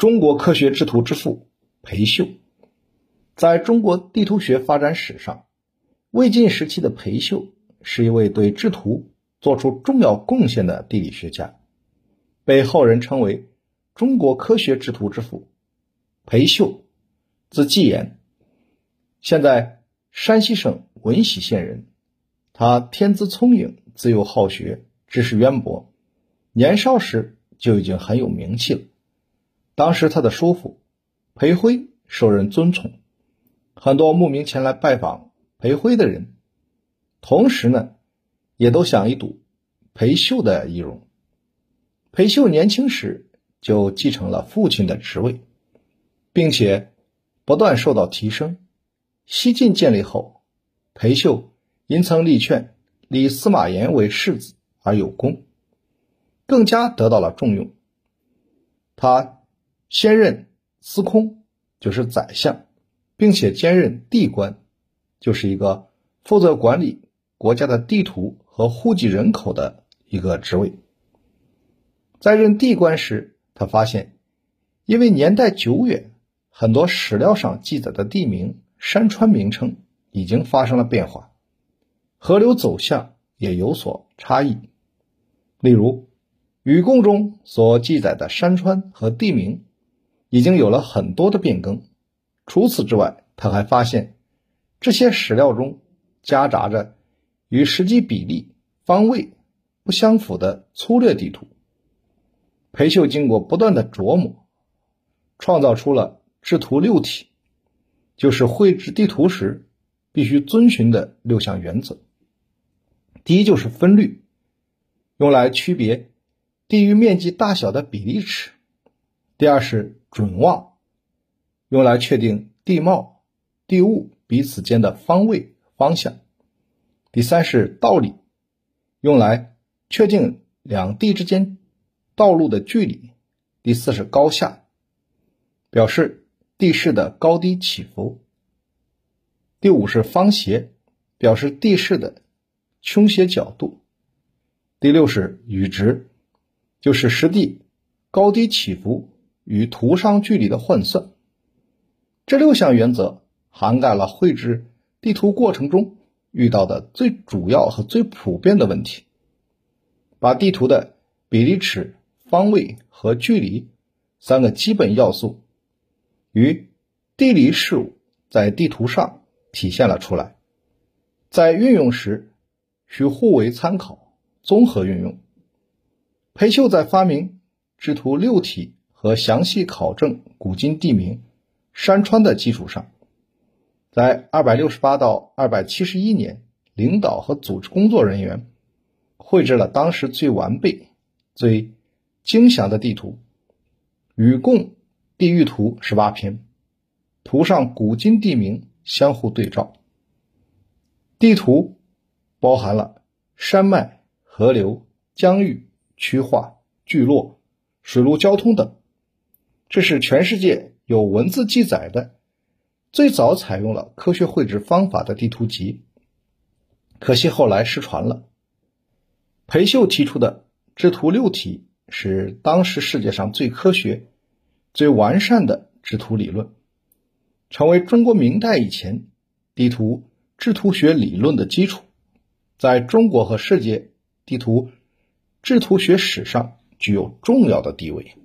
中国科学制图之父裴秀，在中国地图学发展史上，魏晋时期的裴秀是一位对制图做出重要贡献的地理学家，被后人称为中国科学制图之父。裴秀，字季言，现在山西省闻喜县人。他天资聪颖，自幼好学，知识渊博，年少时就已经很有名气了。当时他的叔父裴辉受人尊崇，很多慕名前来拜访裴辉的人，同时呢，也都想一睹裴秀的仪容。裴秀年轻时就继承了父亲的职位，并且不断受到提升。西晋建立后，裴秀因曾力劝立司马炎为世子而有功，更加得到了重用。他。先任司空，就是宰相，并且兼任地官，就是一个负责管理国家的地图和户籍人口的一个职位。在任地官时，他发现，因为年代久远，很多史料上记载的地名、山川名称已经发生了变化，河流走向也有所差异。例如，禹贡中所记载的山川和地名。已经有了很多的变更。除此之外，他还发现这些史料中夹杂着与实际比例、方位不相符的粗略地图。裴秀经过不断的琢磨，创造出了制图六体，就是绘制地图时必须遵循的六项原则。第一就是分率，用来区别地域面积大小的比例尺。第二是准望，用来确定地貌、地物彼此间的方位方向；第三是道理，用来确定两地之间道路的距离；第四是高下，表示地势的高低起伏；第五是方斜，表示地势的倾斜角度；第六是雨值，就是实地高低起伏。与图上距离的换算，这六项原则涵盖了绘制地图过程中遇到的最主要和最普遍的问题，把地图的比例尺、方位和距离三个基本要素与地理事物在地图上体现了出来，在运用时需互为参考，综合运用。裴秀在发明制图六体。和详细考证古今地名、山川的基础上，在二百六十八到二百七十一年，领导和组织工作人员绘制了当时最完备、最精详的地图——禹贡地域图十八篇，图上古今地名相互对照。地图包含了山脉、河流、疆域、区划、聚落、水陆交通等。这是全世界有文字记载的最早采用了科学绘制方法的地图集，可惜后来失传了。裴秀提出的制图六体是当时世界上最科学、最完善的制图理论，成为中国明代以前地图制图学理论的基础，在中国和世界地图制图学史上具有重要的地位。